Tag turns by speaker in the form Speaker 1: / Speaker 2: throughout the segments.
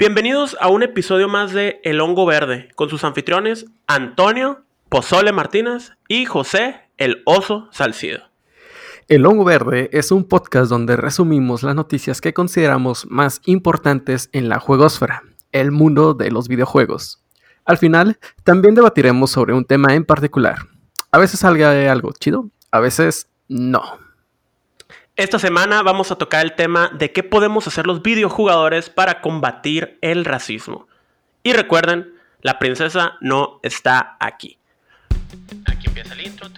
Speaker 1: Bienvenidos a un episodio más de El Hongo Verde, con sus anfitriones Antonio Pozole Martínez y José El Oso Salcido.
Speaker 2: El Hongo Verde es un podcast donde resumimos las noticias que consideramos más importantes en la juegosfera, el mundo de los videojuegos. Al final, también debatiremos sobre un tema en particular. A veces salga algo chido, a veces no.
Speaker 1: Esta semana vamos a tocar el tema de qué podemos hacer los videojugadores para combatir el racismo. Y recuerden, la princesa no está aquí. Aquí empieza el intro.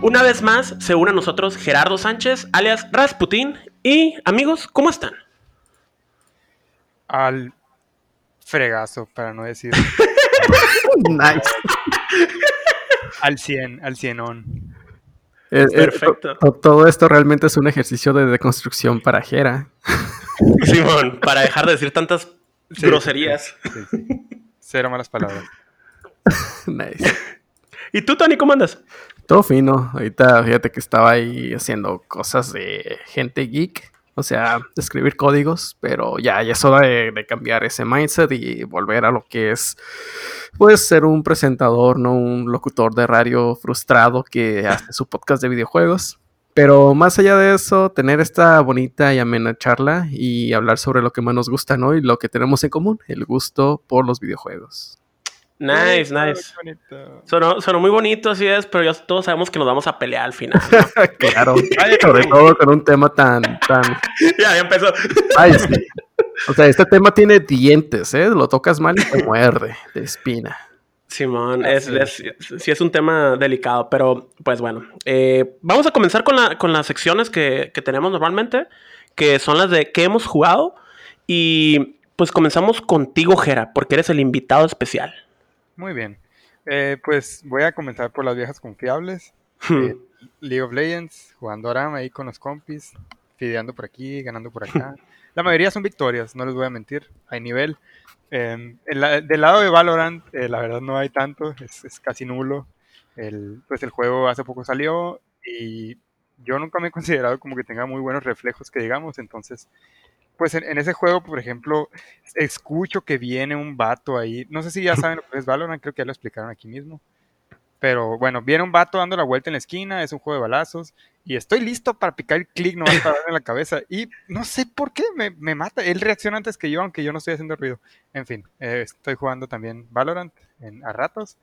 Speaker 1: Una vez más se une a nosotros Gerardo Sánchez, alias Rasputín. Y amigos, ¿cómo están?
Speaker 3: Al fregazo, para no decir.
Speaker 2: nice.
Speaker 3: Al 100, al 100 on.
Speaker 1: Perfecto.
Speaker 2: todo esto realmente es un ejercicio de deconstrucción para Gera.
Speaker 1: Simón, para dejar de decir tantas groserías.
Speaker 3: Sí, sí. Cero malas palabras.
Speaker 2: nice.
Speaker 1: ¿Y tú, Tony, cómo andas?
Speaker 2: Todo fino. Ahorita fíjate que estaba ahí haciendo cosas de gente geek. O sea, escribir códigos, pero ya, ya es hora de, de, cambiar ese mindset y volver a lo que es, pues, ser un presentador, no un locutor de radio frustrado que hace su podcast de videojuegos. Pero más allá de eso, tener esta bonita y amena charla y hablar sobre lo que más nos gusta, ¿no? Y lo que tenemos en común, el gusto por los videojuegos.
Speaker 1: Nice, nice. Sonó, sonó, muy bonito, así es, pero ya todos sabemos que nos vamos a pelear al final. ¿no?
Speaker 2: claro, sobre todo con un tema tan, tan...
Speaker 1: ya, ya empezó.
Speaker 2: Ay, sí. O sea, este tema tiene dientes, ¿eh? Lo tocas mal y te muerde de espina.
Speaker 1: Simón, es, es, sí es un tema delicado, pero pues bueno. Eh, vamos a comenzar con, la, con las secciones que, que tenemos normalmente, que son las de qué hemos jugado. Y pues comenzamos contigo, Jera, porque eres el invitado especial.
Speaker 3: Muy bien. Eh, pues voy a comenzar por las viejas confiables. eh, League of Legends, jugando Arama ahí con los compis, fideando por aquí, ganando por acá. La mayoría son victorias, no les voy a mentir, hay nivel. Eh, la, del lado de Valorant, eh, la verdad no hay tanto, es, es, casi nulo. El, pues el juego hace poco salió y yo nunca me he considerado como que tenga muy buenos reflejos que digamos, entonces pues en, ese juego, por ejemplo, escucho que viene un vato ahí. No sé si ya saben lo que es Valorant, creo que ya lo explicaron aquí mismo. Pero bueno, viene un vato dando la vuelta en la esquina, es un juego de balazos. Y estoy listo para picar el clic, no para darle en la cabeza. Y no sé por qué me, me, mata. Él reacciona antes que yo, aunque yo no estoy haciendo ruido. En fin, eh, estoy jugando también Valorant en, a ratos.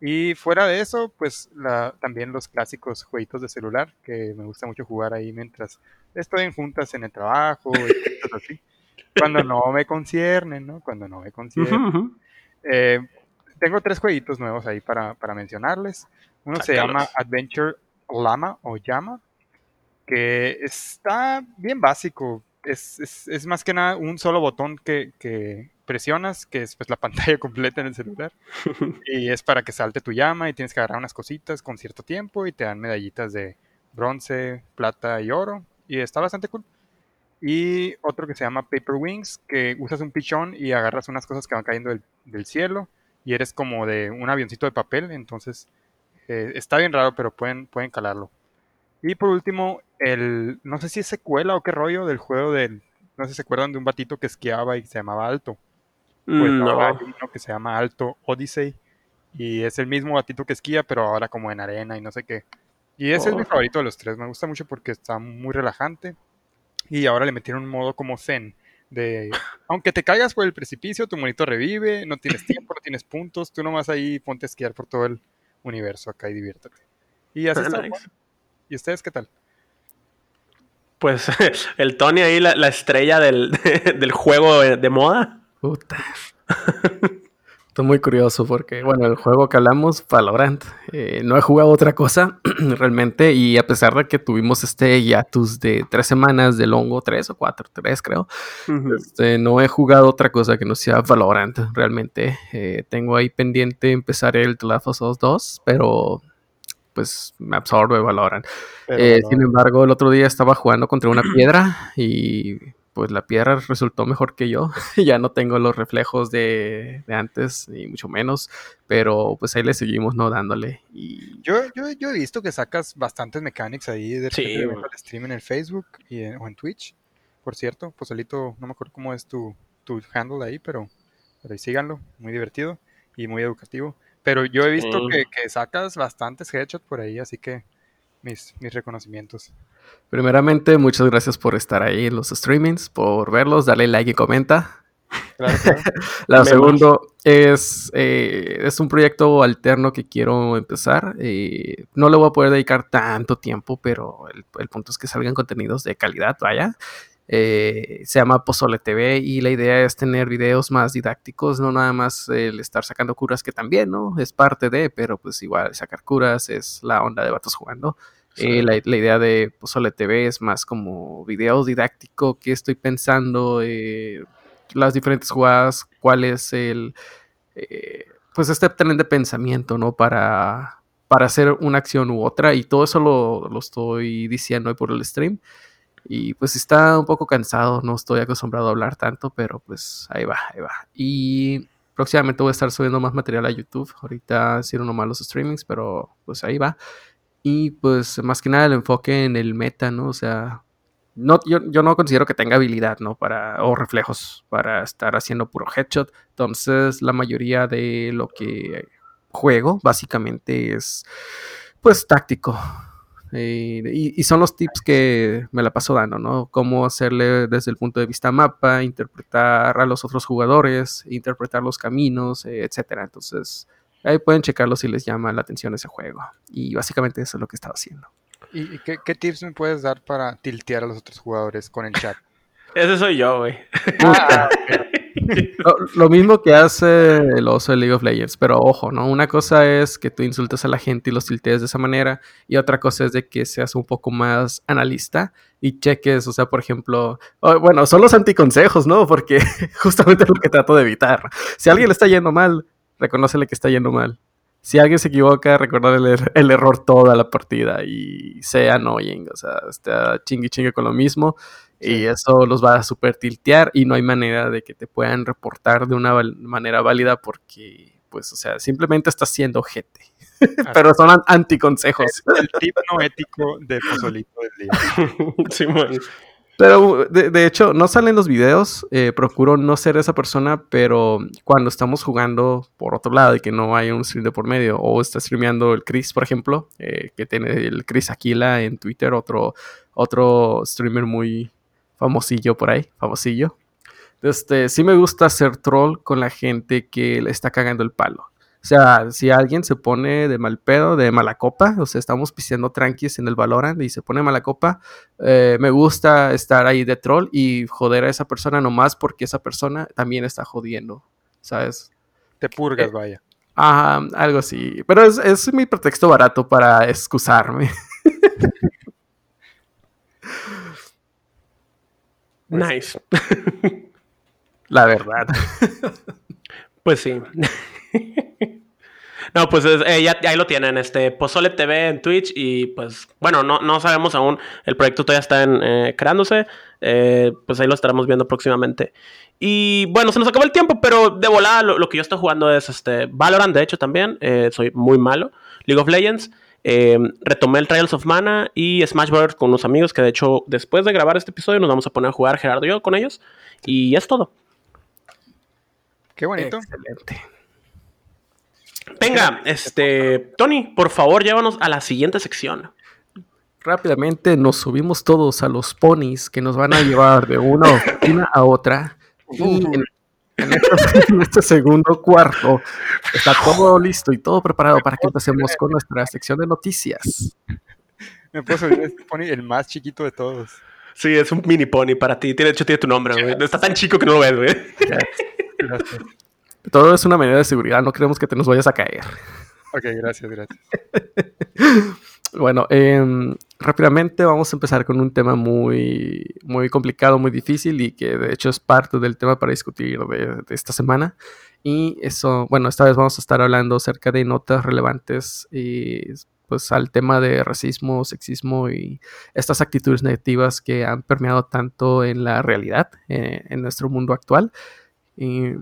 Speaker 3: Y fuera de eso, pues la, también los clásicos jueguitos de celular, que me gusta mucho jugar ahí mientras estoy en juntas en el trabajo y cosas así. Cuando no me conciernen, ¿no? Cuando no me conciernen. Uh -huh. eh, tengo tres jueguitos nuevos ahí para, para mencionarles. Uno se llama Adventure Llama o Llama, que está bien básico. Es, es, es más que nada un solo botón que, que presionas, que es pues, la pantalla completa en el celular. y es para que salte tu llama y tienes que agarrar unas cositas con cierto tiempo y te dan medallitas de bronce, plata y oro. Y está bastante cool. Y otro que se llama Paper Wings, que usas un pichón y agarras unas cosas que van cayendo del, del cielo y eres como de un avioncito de papel, entonces eh, está bien raro, pero pueden, pueden calarlo. Y por último, el, no sé si es secuela o qué rollo del juego del, no sé si se acuerdan de un batito que esquiaba y se llamaba Alto. Pues
Speaker 1: Mm, no.
Speaker 3: ahora hay uno que se llama Alto Odyssey y es el mismo batito que esquía, pero ahora como en arena y no sé qué. Y ese
Speaker 1: Oh.
Speaker 3: es mi favorito de los tres, me gusta mucho porque está muy relajante y ahora le metieron un modo como zen de aunque te caigas por el precipicio, tu monito revive, no tienes tiempo, no tienes puntos, tú nomás ahí ponte a esquiar por todo el universo acá y diviértete. Y así está. ¿Y ustedes qué tal?
Speaker 1: Pues el Tony ahí, la, la estrella del, del juego de moda.
Speaker 2: Puta. Estoy muy curioso porque, bueno, el juego que hablamos, Valorant, eh, no he jugado otra cosa realmente y a pesar de que tuvimos este hiatus de tres semanas de longo, tres o cuatro, tres creo, este, no he jugado otra cosa que no sea Valorant realmente. Eh, tengo ahí pendiente empezar el The Last of Us 2, pero pues me absorbe Valorant. Eh,
Speaker 3: no,
Speaker 2: sin embargo, el otro día estaba jugando contra una piedra y pues la piedra resultó mejor que yo. ya no tengo los reflejos de, de antes, ni mucho menos, pero pues ahí le seguimos, ¿no? Dándole. Y
Speaker 3: yo, yo, yo he visto que sacas bastantes mechanics ahí de
Speaker 1: Sí,
Speaker 3: al stream en el Facebook y en- o en Twitch. Por cierto, pues solito, no me acuerdo cómo es tu, tu handle ahí, pero, pero ahí síganlo, muy divertido y muy educativo. Pero yo he visto
Speaker 1: Sí.
Speaker 3: que, que sacas bastantes headshots por ahí, así que mis, mis reconocimientos.
Speaker 2: primeramente, muchas gracias por estar ahí en los streamings, por verlos, darle like y comenta.
Speaker 3: Claro, claro.
Speaker 2: La
Speaker 1: Menos.
Speaker 2: segundo es, eh, es un proyecto alterno que quiero empezar. eh, no le voy a poder dedicar tanto tiempo, pero el, el punto es que salgan contenidos de calidad, vaya. Eh, se llama Pozole TV y la idea es tener videos más didácticos, no nada más el estar sacando curas, que también, ¿no? Es parte de, pero pues igual sacar curas es la onda de vatos jugando. Eh, la, la idea de Pozole TV es más como videos didáctico, qué estoy pensando, eh, las diferentes jugadas, cuál es el, eh, pues este tren de pensamiento, ¿no? Para, para hacer una acción u otra y todo eso lo, lo estoy diciendo hoy por el stream. Y pues está un poco cansado, no estoy acostumbrado a hablar tanto, pero pues ahí va, ahí va. Y próximamente voy a estar subiendo más material a YouTube. Ahorita hicieron nomás los streamings, pero pues ahí va. Y pues más que nada el enfoque en el meta, ¿no? O sea, no, yo, yo no considero que tenga habilidad, ¿no? Para, o reflejos para estar haciendo puro headshot. Entonces, la mayoría de lo que juego, básicamente, es pues táctico. Eh, y, y son los tips que me la paso dando, ¿no? Cómo hacerle desde el punto de vista mapa, interpretar a los otros jugadores, interpretar los caminos, eh, etcétera. Entonces, ahí pueden checarlo si les llama la atención ese juego. Y básicamente eso es lo que estaba haciendo.
Speaker 3: ¿Y, y qué, qué tips me puedes dar para tiltear a los otros jugadores con el chat?
Speaker 1: Ese soy yo, güey.
Speaker 3: Ah,
Speaker 2: Lo, mismo que hace el oso de League of Legends, pero ojo, ¿no? Una cosa es que tú insultes a la gente y los tiltees de esa manera, y otra cosa es de que seas un poco más analista y cheques, o sea, por ejemplo, oh, bueno, son los anticonsejos, ¿no? Porque justamente es lo que trato de evitar. Si alguien le está yendo mal, reconócele que está yendo mal. Si alguien se equivoca, recordarle el, el error toda la partida y sea annoying, o sea, está chingue chingue con lo mismo. Y eso los va a super tiltear y no hay manera de que te puedan reportar de una manera válida porque, pues, o sea, simplemente estás siendo gente. Pero son an- anticonsejos.
Speaker 3: el tip no ético de Pozolito del día.
Speaker 1: sí, man.
Speaker 2: Pero de, de hecho, no salen los videos. eh, procuro no ser esa persona, pero cuando estamos jugando por otro lado y que no hay un stream de por medio, o está streameando el Chris, por ejemplo, eh, que tiene el Chris Aquila en Twitter, otro, otro streamer muy famosillo por ahí, famosillo. Este, sí me gusta hacer troll con la gente que le está cagando el palo. O sea, si alguien se pone de mal pedo, de mala copa, o sea, estamos pisteando tranquis en el Valorant y se pone mala copa, eh, me gusta estar ahí de troll y joder a esa persona nomás porque esa persona también está jodiendo, ¿sabes?
Speaker 3: Te purgas, vaya.
Speaker 2: Ajá, algo así. Pero es, es mi pretexto barato para excusarme.
Speaker 1: Nice.
Speaker 2: La verdad.
Speaker 1: Pues sí. No, pues es- eh, ya, ya ahí lo tienen, este Pozole TV en Twitch y pues bueno, no, no sabemos aún, el proyecto todavía está en, eh, creándose, eh, pues ahí lo estaremos viendo próximamente. Y bueno, se nos acabó el tiempo, pero de volada lo, lo que yo estoy jugando es este Valorant, de hecho también, soy muy malo, League of Legends, eh, retomé el Trials of Mana y Smash Bros. con unos amigos que de hecho después de grabar este episodio nos vamos a poner a jugar Gerardo y yo con ellos y es todo.
Speaker 3: Qué bonito.
Speaker 2: Excelente.
Speaker 1: Venga, este, Tony, por favor, llévanos a la siguiente sección.
Speaker 2: Rápidamente nos subimos todos a los ponis que nos van a llevar de una oficina a otra. Y en, en este, en este segundo cuarto está todo listo y todo preparado para que empecemos con nuestra sección de noticias.
Speaker 3: Me puedo subir este pony, el más chiquito de todos.
Speaker 1: Sí, es un mini pony para ti. Tiene, de hecho, tiene tu nombre, güey. No está tan chico que no lo ves, güey.
Speaker 3: Gracias.
Speaker 2: Todo es una medida de seguridad, no queremos que te nos vayas a caer.
Speaker 3: Ok, gracias, gracias.
Speaker 2: Bueno, em, rápidamente vamos a empezar con un tema muy, muy complicado, muy difícil y que de hecho es parte del tema para discutir de, de esta semana. Y eso, bueno, esta vez vamos a estar hablando acerca de notas relevantes y pues al tema de racismo, sexismo y estas actitudes negativas que han permeado tanto en la realidad, eh, en nuestro mundo actual. Y,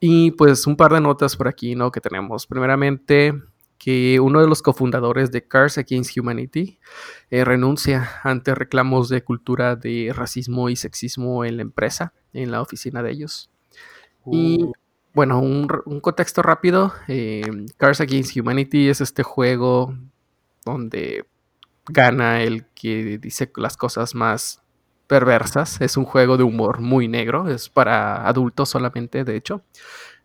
Speaker 2: y, pues un par de notas por aquí, ¿no? Que tenemos. Primeramente, que uno de los cofundadores de Cars Against Humanity eh, renuncia ante reclamos de cultura de racismo y sexismo en la empresa, en la oficina de ellos. Y
Speaker 3: Uh,
Speaker 2: bueno, un, un contexto rápido. eh, Cars Against Humanity es este juego donde gana el que dice las cosas más perversas. Es un juego de humor muy negro, es para adultos solamente, de hecho.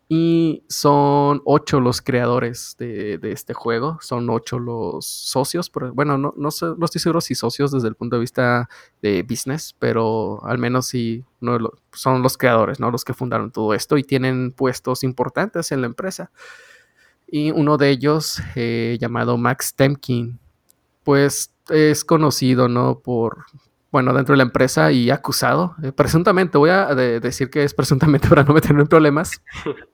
Speaker 2: Y son ocho los creadores de, de este juego, son ocho los socios, bueno, no, no, sé- no estoy seguro si socios desde el punto de vista de business, pero al menos sí los- son los creadores, ¿no? Los que fundaron todo esto y tienen puestos importantes en la empresa. Y uno de ellos, eh, llamado Max Temkin, pues es conocido, ¿no? Por, bueno, dentro de la empresa y acusado, eh, presuntamente, voy a de- decir que es presuntamente para no meterme en problemas,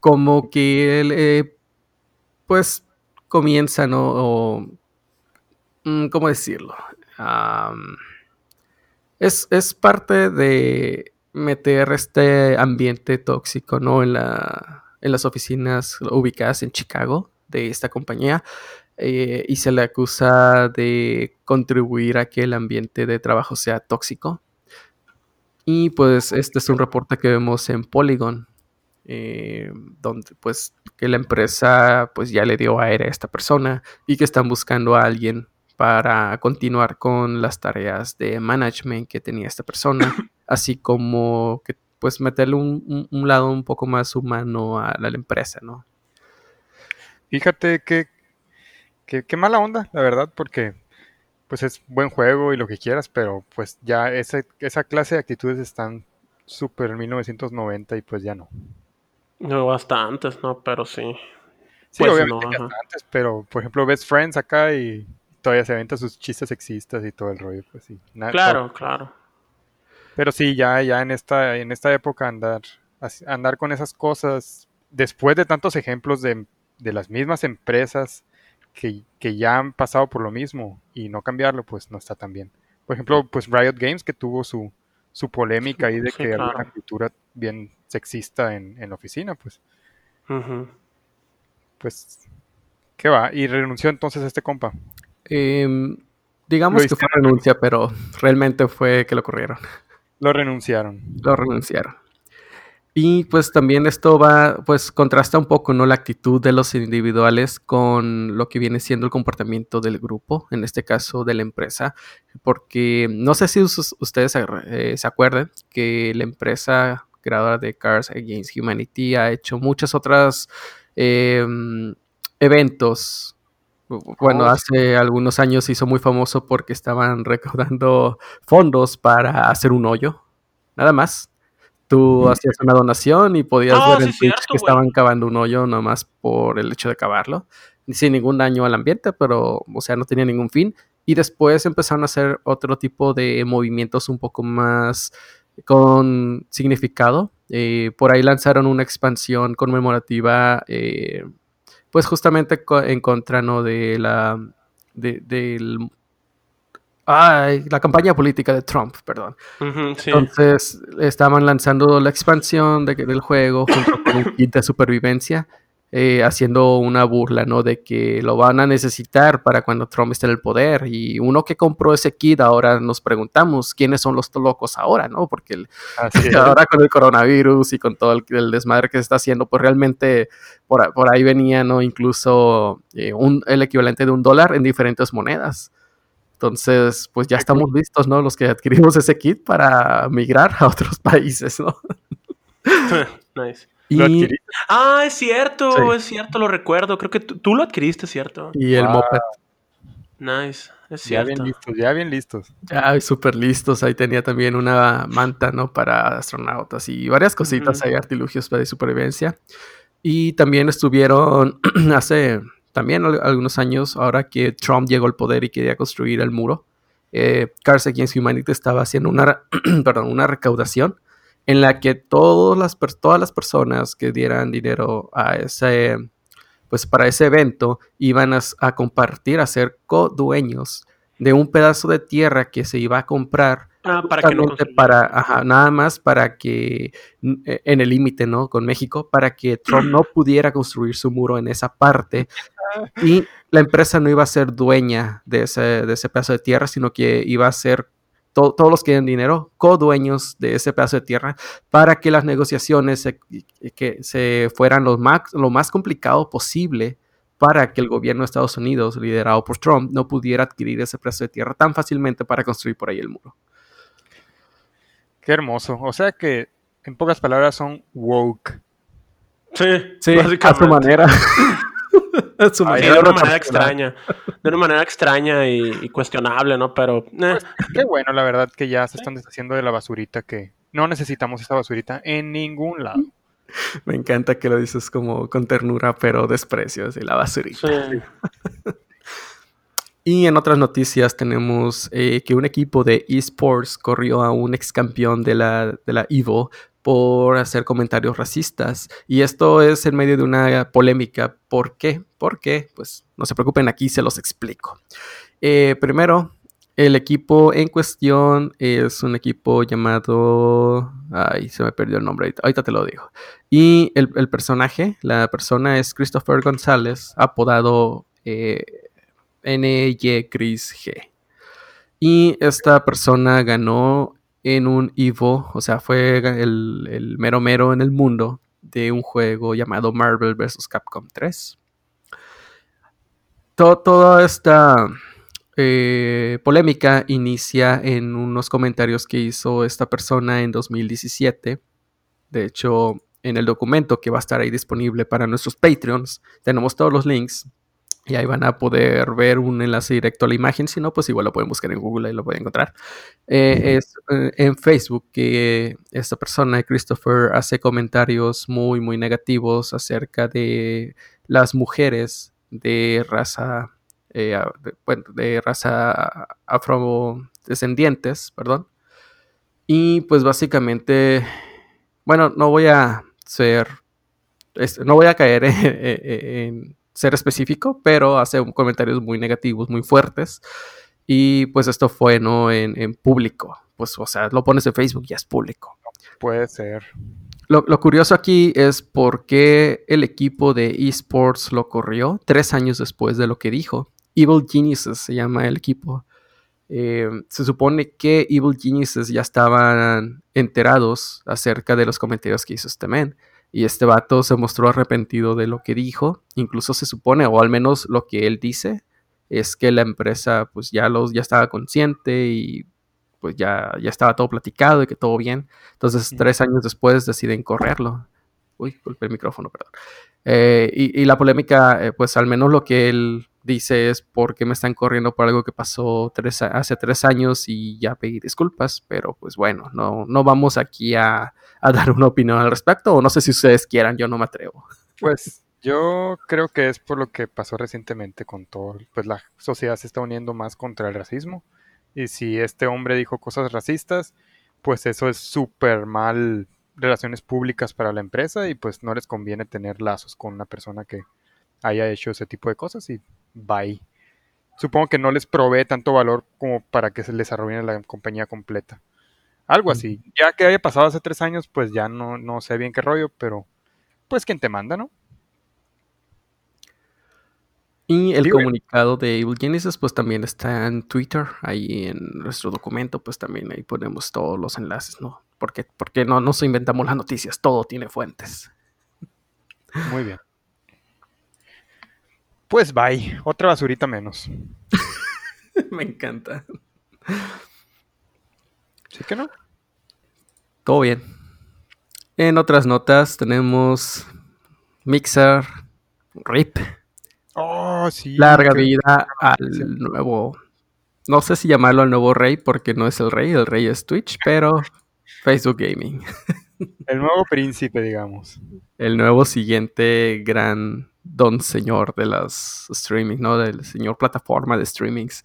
Speaker 2: como que él, eh, pues, comienza, ¿no? O, mm, ¿cómo decirlo? Es, es parte de meter este ambiente tóxico, ¿no? En, la, en las oficinas ubicadas en Chicago de esta compañía eh, y se le acusa de contribuir a que el ambiente de trabajo sea tóxico. Y pues este es un reporte que vemos en Polygon, eh, donde pues que la empresa pues ya le dio aire a esta persona y que están buscando a alguien para continuar con las tareas de management que tenía esta persona, así como que pues meterle un, un- un lado un poco más humano a la, la empresa, ¿no?
Speaker 3: Fíjate que, que- qué mala onda, la verdad, porque pues es buen juego y lo que quieras, pero pues ya ese- esa clase de actitudes están súper en 1990 y pues ya no.
Speaker 1: No, bastantes, ¿no? Pero sí.
Speaker 3: Sí,
Speaker 1: Pues
Speaker 3: obviamente
Speaker 1: no,
Speaker 3: que
Speaker 1: ajá.
Speaker 3: hasta antes, pero por ejemplo Best Friends acá y todavía se aventa sus chistes sexistas y todo el rollo, pues sí.
Speaker 1: Claro, claro.
Speaker 3: Pero sí, ya, ya en esta, en esta época andar, andar con esas cosas, después de tantos ejemplos de, de las mismas empresas que, que ya han pasado por lo mismo y no cambiarlo, pues no está tan bien. Por ejemplo, pues Riot Games que tuvo su, su polémica ahí de
Speaker 1: Sí,
Speaker 3: que
Speaker 1: claro.
Speaker 3: una cultura bien sexista en, en la oficina, pues,
Speaker 1: Ujú.
Speaker 3: pues, ¿qué va? Y renunció entonces este compa.
Speaker 2: Em, digamos que fue renuncia, pero realmente fue que lo corrieron.
Speaker 3: Lo renunciaron.
Speaker 2: lo renunciaron. Y pues también esto va, pues contrasta un poco, ¿no? La actitud de los individuales con lo que viene siendo el comportamiento del grupo, en este caso de la empresa, porque no sé si us- ustedes eh, se acuerdan que la empresa creadora de Cars Against Humanity ha hecho muchas otras eh, eventos. Bueno,
Speaker 3: Oh,
Speaker 2: hace algunos años se hizo muy famoso porque estaban recaudando fondos para hacer un hoyo, nada más. Tú hacías una donación y podías
Speaker 1: Ah,
Speaker 2: ver en
Speaker 1: sí,
Speaker 2: Twitch
Speaker 1: cierto,
Speaker 2: que estaban cavando un hoyo nada más por el hecho de cavarlo, sin ningún daño al ambiente, pero, o sea, no tenía ningún fin. Y después empezaron a hacer otro tipo de movimientos un poco más con significado. Eh, por ahí lanzaron una expansión conmemorativa, eh, pues justamente co- en contra, ¿no? De la, de, del, ay, la campaña política de Trump, perdón.
Speaker 1: Sí.
Speaker 2: Entonces estaban lanzando la expansión de- del juego junto con un kit de supervivencia, eh, haciendo una burla, ¿no? De que lo van a necesitar para cuando Trump esté en el poder. Y uno que compró ese kit, ahora nos preguntamos quiénes son los locos ahora, ¿no? Porque el- ahora con el coronavirus y con todo el, el desmadre que se está haciendo, pues realmente por ahí venía, ¿no? Incluso eh, un, el equivalente de un dólar en diferentes monedas. Entonces, pues ya estamos listos, ¿no? Los que adquirimos ese kit para migrar a otros países, ¿no?
Speaker 1: nice.
Speaker 3: ¿Lo
Speaker 2: Y,
Speaker 3: adquiriste?
Speaker 1: Ah, es cierto,
Speaker 2: Sí.
Speaker 1: es cierto, lo recuerdo. Creo que tú, lo adquiriste, ¿cierto?
Speaker 2: y el
Speaker 3: Ah,
Speaker 2: moped.
Speaker 1: Nice, es
Speaker 3: Ya bien
Speaker 1: cierto.
Speaker 3: listos, ya bien listos.
Speaker 2: Ya súper listos. Ahí tenía también una manta, ¿no? Para astronautas y varias cositas ahí, artilugios de supervivencia. Y también estuvieron hace también al- algunos años, ahora que Trump llegó al poder y quería construir el muro, eh, Cards Against Humanity estaba haciendo una, perdón, una recaudación en la que todas las, todas las personas que dieran dinero a ese, pues para ese evento iban a, compartir, a ser codueños de un pedazo de tierra que se iba a comprar
Speaker 1: Ah, para que no
Speaker 2: justamente
Speaker 1: construyan.
Speaker 2: para, ajá, nada más para que eh, en el límite, ¿no? Con México, para que Trump no pudiera construir su muro en esa parte y la empresa no iba a ser dueña de ese, de ese pedazo de tierra, sino que iba a ser to- todos los que den dinero, codueños de ese pedazo de tierra, para que las negociaciones se, que se fueran lo más, lo más complicado posible para que el gobierno de Estados Unidos, liderado por Trump, no pudiera adquirir ese pedazo de tierra tan fácilmente para construir por ahí el muro.
Speaker 3: Qué hermoso. O sea que, en pocas palabras, son woke.
Speaker 1: Sí,
Speaker 2: Sí, a su manera. a su
Speaker 1: Sí,
Speaker 3: Ay,
Speaker 1: de una manera extraña. De una manera extraña y, y cuestionable, ¿no? Pero. eh,
Speaker 3: Qué bueno, la verdad, que ya se están deshaciendo de la basurita que no necesitamos esa basurita en ningún lado.
Speaker 2: Me encanta que lo dices como con ternura, pero desprecio, así la basurita.
Speaker 1: sí.
Speaker 2: Y en otras noticias tenemos eh, que un equipo de esports corrió a un ex campeón de la, de la EVO por hacer comentarios racistas. Y esto es en medio de una polémica. ¿Por qué? Porque, pues no se preocupen, aquí se los explico. Eh, primero, el equipo en cuestión es un equipo llamado... Ay, se me perdió el nombre, ahorita, te lo digo. Y el, el personaje, la persona es Christopher González, apodado eh, NY Chris G. Y esta persona ganó en un Evo, o sea, fue el, el mero mero en el mundo de un juego llamado Marvel vs. Capcom 3. To- toda esta eh, polémica inicia en unos comentarios que hizo esta persona en 2017. De hecho, en el documento que va a estar ahí disponible para nuestros Patreons, tenemos todos los links y ahí van a poder ver un enlace directo a la imagen. Si no, pues igual lo pueden buscar en Google y lo pueden encontrar. Eh, es eh, en Facebook que esta persona, Christopher, hace comentarios muy, muy negativos acerca de las mujeres de raza, eh, de, bueno, de raza afrodescendientes, perdón. Y pues básicamente, bueno, no voy a ser, es- no voy a caer en, en ser específico, pero hace un- comentarios muy negativos, muy fuertes. Y pues esto fue, ¿no? En, en público. Pues, o sea, lo pones en Facebook y ya es público.
Speaker 3: Puede ser.
Speaker 2: Lo, lo curioso aquí es por qué el equipo de esports lo corrió tres años después de lo que dijo. Evil Geniuses se llama el equipo. Eh, se supone que Evil Geniuses ya estaban enterados acerca de los comentarios que hizo este man. Y este vato se mostró arrepentido de lo que dijo. Incluso se supone, o al menos lo que él dice, es que la empresa pues ya, los, ya estaba consciente y pues ya, ya estaba todo platicado y que todo bien. Entonces, tres años después deciden correrlo. Uy, golpeé el micrófono, perdón. Eh, y, y la polémica, eh, pues al menos lo que él dice es por qué me están corriendo por algo que pasó tres, hace tres años y ya pedí disculpas, pero pues bueno, no, no vamos aquí a, a dar una opinión al respecto, o no sé si ustedes quieran, yo no me atrevo.
Speaker 3: Pues yo creo que es por lo que pasó recientemente con todo. Pues la sociedad se está uniendo más contra el racismo. Y si este hombre dijo cosas racistas, pues eso es súper mal relaciones públicas para la empresa y pues no les conviene tener lazos con una persona que haya hecho ese tipo de cosas y bye. Supongo que no les provee tanto valor como para que se les arruine la compañía completa. Algo así. Ya que haya pasado hace tres años, pues ya no, no sé bien qué rollo, pero pues quien te manda, ¿no?
Speaker 2: Y el comunicado de Evil Genesis, pues también está en Twitter, ahí en nuestro documento, pues también ahí ponemos todos los enlaces, ¿no? Porque, porque no nos inventamos las noticias, todo tiene fuentes.
Speaker 3: Muy bien. Pues bye, otra basurita menos.
Speaker 2: Me encanta.
Speaker 3: ¿Sí que no?
Speaker 2: Todo bien. En otras notas tenemos Mixer, RIP.
Speaker 3: Oh, sí.
Speaker 2: Larga vida al nuevo. No sé si llamarlo al nuevo rey porque no es el rey, el rey es Twitch, pero Facebook Gaming.
Speaker 3: El nuevo príncipe, digamos.
Speaker 2: El nuevo siguiente gran don señor de las streaming, ¿no? Del señor plataforma de streamings.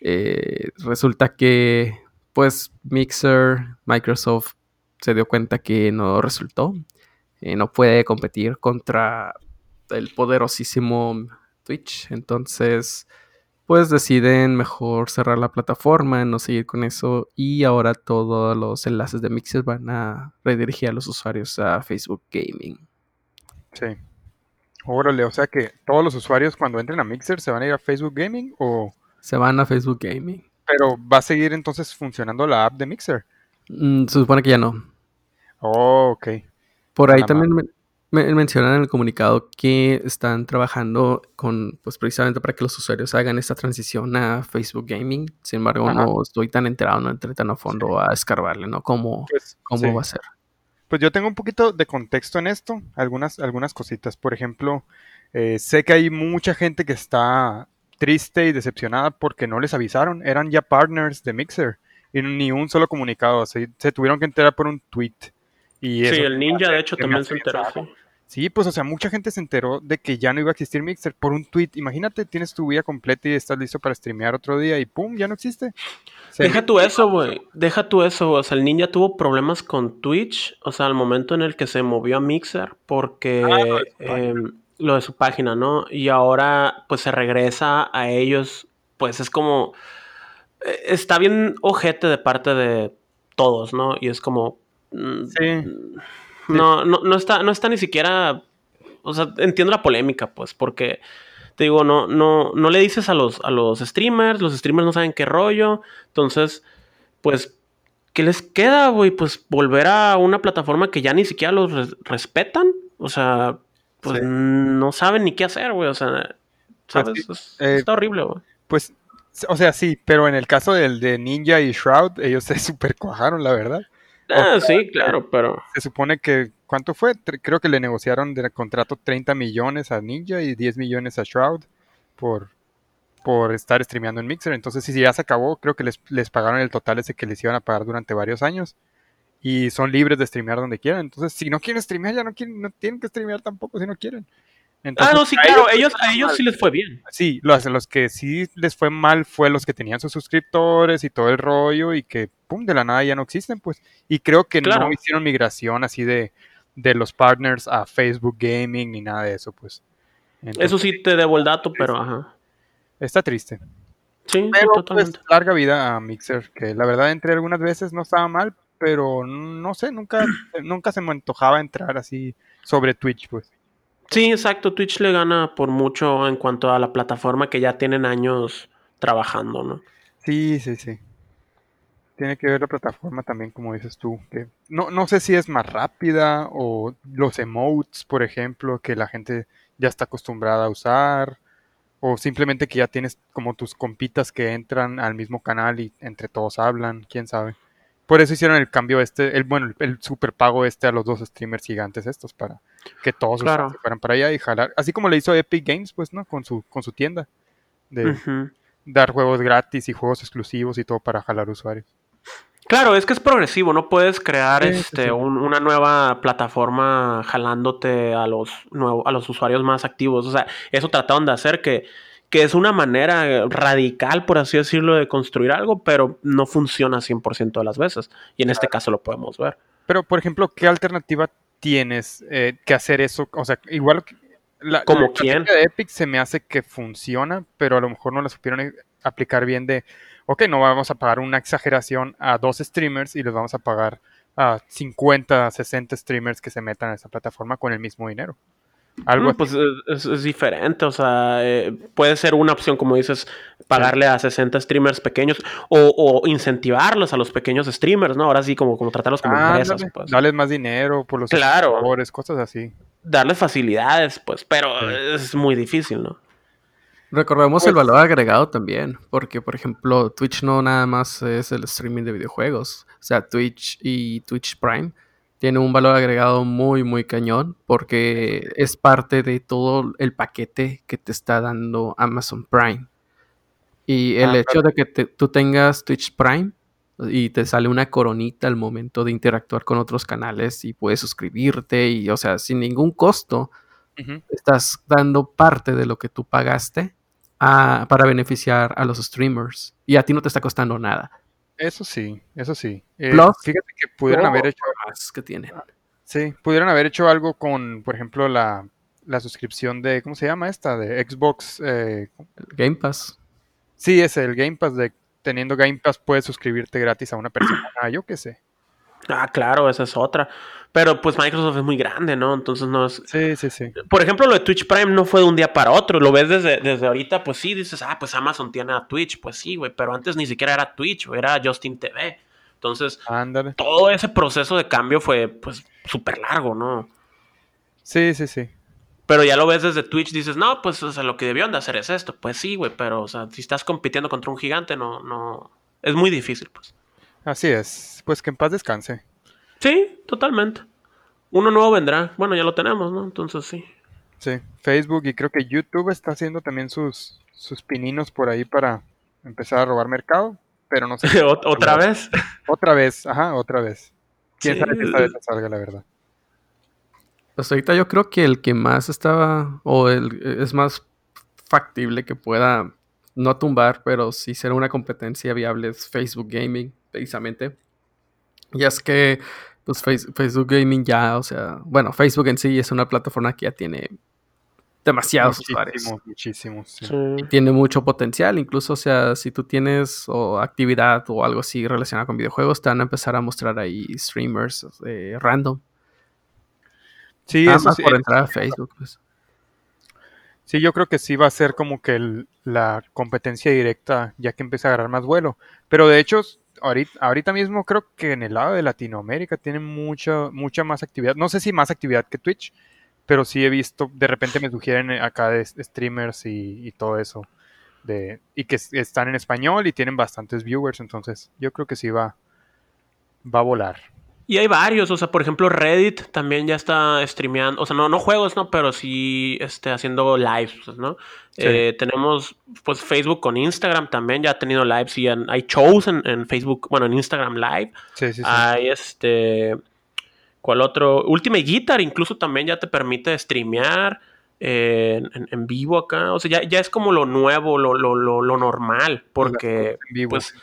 Speaker 2: Eh, resulta que, pues, Mixer, Microsoft se dio cuenta que no resultó. Eh, no puede competir contra el poderosísimo Twitch. Entonces, pues deciden mejor cerrar la plataforma, no seguir con eso. Y ahora todos los enlaces de Mixer van a redirigir a los usuarios a Facebook Gaming.
Speaker 3: Sí. Órale, o sea que todos los usuarios cuando entren a Mixer se van a ir a Facebook Gaming o...
Speaker 2: Se van a Facebook Gaming.
Speaker 3: Pero va a seguir entonces funcionando la app de Mixer.
Speaker 2: Mm, se supone que ya no.
Speaker 3: Oh, ok.
Speaker 2: Por ahí también men- mencionan en el comunicado que están trabajando con, pues precisamente para que los usuarios hagan esta transición a Facebook Gaming. Sin embargo,
Speaker 3: Ajá.
Speaker 2: no estoy tan enterado, no entré tan a fondo a escarbarle, ¿no? ¿Cómo,
Speaker 3: Pues,
Speaker 2: cómo
Speaker 3: sí.
Speaker 2: va a ser?
Speaker 3: Pues yo tengo un poquito de contexto en esto, algunas, algunas cositas. Por ejemplo, eh, sé que hay mucha gente que está triste y decepcionada porque no les avisaron. Eran ya partners de Mixer y ni un solo comunicado. Se, se tuvieron que enterar por un tweet. Y
Speaker 1: Sí, el ninja de hecho también se enteró. Sí.
Speaker 3: Pues o sea, mucha gente se enteró de que ya no iba a existir Mixer por un tweet. Imagínate, tienes tu vida completa y estás listo para streamear otro día y ¡pum! ya no existe. Se-
Speaker 1: Deja tú eso, güey. Deja tú eso. O sea, el ninja tuvo problemas con Twitch. O sea, al momento en el que se movió a Mixer. Porque
Speaker 3: Ah, lo de su página.
Speaker 1: em, lo de su página, ¿no? Y ahora, pues se regresa a ellos. Pues es como. eh, Está bien ojete de parte de todos, ¿no? Y es como. mm,
Speaker 3: Sí.
Speaker 1: No, no, no está, no está ni siquiera. O sea, entiendo la polémica, pues, porque te digo, no, no, no le dices a los, a los streamers, los streamers no saben qué rollo. Entonces, pues, ¿qué les queda, güey? Pues volver a una plataforma que ya ni siquiera los res- respetan. O sea, pues
Speaker 3: Sí.
Speaker 1: no saben ni qué hacer, güey. O sea, ¿sabes?
Speaker 3: eh,
Speaker 1: está horrible, güey.
Speaker 3: Pues, o sea, sí, pero en el caso del de Ninja y Shroud, ellos se super cuajaron, la verdad.
Speaker 1: Ah, sí, claro, pero.
Speaker 3: Se supone que, ¿cuánto fue? Creo que le negociaron de contrato 30 millones a Ninja y 10 millones a Shroud por, por estar streameando en Mixer. Entonces, si ya se acabó, creo que les, les pagaron el total ese que les iban a pagar durante varios años. Y son libres de streamear donde quieran. Entonces, si no quieren streamear, ya no, quieren, no tienen que streamear tampoco si no quieren.
Speaker 1: Ah, no, sí, claro.
Speaker 3: ellos-
Speaker 1: Ellos, a ellos sí les fue bien.
Speaker 3: Sí, los, los que sí les fue mal fue los que tenían sus suscriptores y todo el rollo y que, pum, de la nada ya no existen, pues. Y creo que
Speaker 1: Claro.
Speaker 3: no hicieron migración así de, de los partners a Facebook Gaming ni nada de eso, pues. Entonces,
Speaker 1: Eso sí te debo el dato, pero ajá.
Speaker 3: Está triste.
Speaker 1: Sí, sí,
Speaker 3: Pero
Speaker 1: totalmente.
Speaker 3: pues larga vida a Mixer, que la verdad entré algunas veces, no estaba mal, pero no sé, nunca, nunca se me antojaba entrar así sobre Twitch, pues.
Speaker 1: Sí, exacto. Twitch le gana por mucho en cuanto a la plataforma que ya tienen años trabajando, ¿no?
Speaker 3: Sí, sí, sí. Tiene que ver la plataforma también, como dices tú. Que no, no sé si es más rápida o los emotes, por ejemplo, que la gente ya está acostumbrada a usar. O simplemente que ya tienes como tus compitas que entran al mismo canal y entre todos hablan, quién sabe. Por eso hicieron el cambio este, el bueno, el, super pago este a los dos streamers gigantes estos para que todos
Speaker 1: Claro.
Speaker 3: se fueran para allá y jalar. Así como le hizo Epic Games, pues, ¿no? Con su, con su tienda. De dar juegos gratis y juegos exclusivos y todo para jalar usuarios.
Speaker 1: Claro, es que es progresivo, no puedes crear
Speaker 3: sí,
Speaker 1: este
Speaker 3: sí.
Speaker 1: un- una nueva plataforma jalándote a los nuevo- a los usuarios más activos. O sea, eso trataron de hacer que, que es una manera radical, por así decirlo, de construir algo, pero no funciona 100% de las veces. Y en este caso lo podemos ver.
Speaker 3: Pero, por ejemplo, ¿qué alternativa tienes eh, que hacer eso? O sea, igual que la,
Speaker 1: ¿Como quién?
Speaker 3: de Epic se me hace que funciona, pero a lo mejor no la supieron e- aplicar bien de, ok, no vamos a pagar una exageración a dos streamers y les vamos a pagar a 50, 60 streamers que se metan a esa plataforma con el mismo dinero. Algo
Speaker 1: Mm, pues es, diferente, o sea, eh, puede ser una opción, como dices, pagarle a 60 streamers pequeños o, o incentivarlos a los pequeños streamers, ¿no? Ahora sí, como, como tratarlos como
Speaker 3: Ah,
Speaker 1: empresas,
Speaker 3: dale,
Speaker 1: pues.
Speaker 3: darles más dinero por los
Speaker 1: Claro.
Speaker 3: cosas así.
Speaker 1: Darles facilidades, pues, pero
Speaker 3: Sí.
Speaker 1: es muy difícil, ¿no?
Speaker 2: Recordemos el
Speaker 3: Pues-
Speaker 2: valor agregado también, porque por ejemplo Twitch no nada más es el streaming de videojuegos, o sea, Twitch y Twitch Prime tiene un valor agregado muy, muy cañón porque es parte de todo el paquete que te está dando Amazon Prime. Y el
Speaker 3: Ah,
Speaker 2: hecho de que te- tú tengas Twitch Prime y te sale una coronita al momento de interactuar con otros canales y puedes suscribirte y, o sea, sin ningún costo, estás dando parte de lo que tú pagaste a- para beneficiar a los streamers y a ti no te está costando nada.
Speaker 3: Eso sí, eso sí. Eh,
Speaker 2: Plus,
Speaker 3: fíjate que pudieron haber hecho,
Speaker 2: más que tienen.
Speaker 3: sí, pudieron haber hecho algo con, por ejemplo, la, la suscripción de, ¿cómo se llama esta? De Xbox. eh,
Speaker 2: Game Pass.
Speaker 3: sí, es el Game Pass de teniendo Game Pass puedes suscribirte gratis a una persona, ah, yo qué sé.
Speaker 1: Ah, claro, esa es otra. Pero pues Microsoft es muy grande, ¿no? Entonces no es...
Speaker 3: Sí, sí, sí.
Speaker 1: Por ejemplo, lo de Twitch Prime no fue de un día para otro. Lo ves desde, desde ahorita, pues sí, dices, ah, pues Amazon tiene a Twitch. Pues sí, güey, pero antes ni siquiera era Twitch, era Justin TV. Entonces,
Speaker 3: Ándale.
Speaker 1: todo ese proceso de cambio fue, pues, súper largo, ¿no?
Speaker 3: Sí, sí, sí.
Speaker 1: Pero ya lo ves desde Twitch, dices, no, pues, o sea, lo que debieron de hacer es esto. Pues sí, güey, pero, o sea, si estás compitiendo contra un gigante, no, no... Es muy difícil, pues.
Speaker 3: Así es. Pues que en paz descanse.
Speaker 1: Sí, totalmente. Uno nuevo vendrá. Bueno, ya lo tenemos, ¿no? Entonces sí.
Speaker 3: Sí, Facebook y creo que YouTube está haciendo también sus, sus pininos por ahí para empezar a robar mercado, pero no sé. si-
Speaker 1: ¿Otra vez?
Speaker 3: Otra vez, ajá, otra vez. Quién
Speaker 1: Sí,
Speaker 3: sabe que esta vez salga, la verdad.
Speaker 2: Pues ahorita yo creo que el que más estaba, o el, es más factible que pueda no tumbar, pero sí ser una competencia viable es Facebook Gaming, precisamente. Y es que, pues Face- Facebook Gaming ya, o sea, bueno, Facebook en sí es una plataforma que ya tiene demasiados usuarios.
Speaker 3: Muchísimos, sí.
Speaker 2: Tiene mucho potencial, incluso, o sea, si tú tienes o actividad o algo así relacionado con videojuegos, te van a empezar a mostrar ahí streamers eh, random.
Speaker 3: Sí,
Speaker 2: Nada
Speaker 3: eso
Speaker 2: más
Speaker 3: sí,
Speaker 2: por entrar a Facebook, pues.
Speaker 3: Sí, yo creo que sí va a ser como que el- la competencia directa ya que empieza a agarrar más vuelo. Pero de hecho, ahorita, ahorita mismo creo que en el lado de Latinoamérica tienen mucha, mucha más actividad. No sé si más actividad que Twitch, pero sí he visto, de repente me sugieren acá de streamers y, y todo eso. De, y que están en español y tienen bastantes viewers, entonces yo creo que sí va, va a volar.
Speaker 1: Y hay varios, o sea, por ejemplo, Reddit también ya está streameando, o sea, no, no juegos, ¿no? Pero sí este, haciendo lives, pues, ¿no?
Speaker 3: Sí.
Speaker 1: Eh, tenemos, pues, Facebook con Instagram también, ya ha tenido lives y hay shows en, en Facebook, bueno, en Instagram Live.
Speaker 3: Sí, sí, sí.
Speaker 1: Hay este. ¿Cuál otro? Ultimate Guitar incluso también ya te permite streamear eh, en, en vivo acá. O sea, ya, ya es como lo nuevo, lo, lo, lo, lo normal. Porque,
Speaker 3: en vivo.
Speaker 1: pues,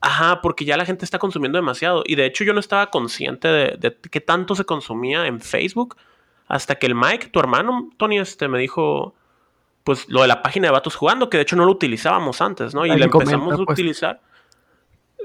Speaker 1: ajá, porque ya la gente está consumiendo demasiado. Y de hecho, yo no estaba consciente de, de qué tanto se consumía en Facebook hasta que el Mike, tu hermano, Tony, este, me dijo. Pues lo de la página de Vatos jugando, que de hecho no lo utilizábamos antes, ¿no? Y la empezamos
Speaker 2: comenta,
Speaker 1: a
Speaker 2: pues.
Speaker 1: utilizar.